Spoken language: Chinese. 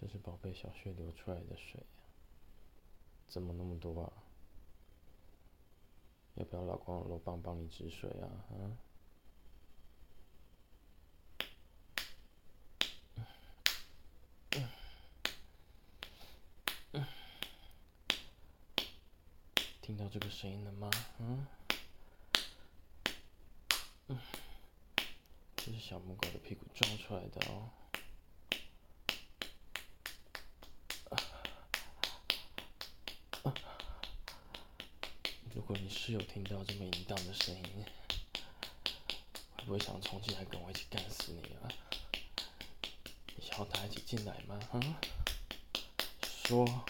这是宝贝小穴流出来的水，怎么那么多啊？要不要老公的肉棒帮你止水啊？嗯？听到这个声音了吗？嗯？这是小母狗的屁股撞出来的哦。如果你室友听到这么淫荡的声音，会不会想冲进来跟我一起干死你啊？你想和他一起进来吗？嗯？说。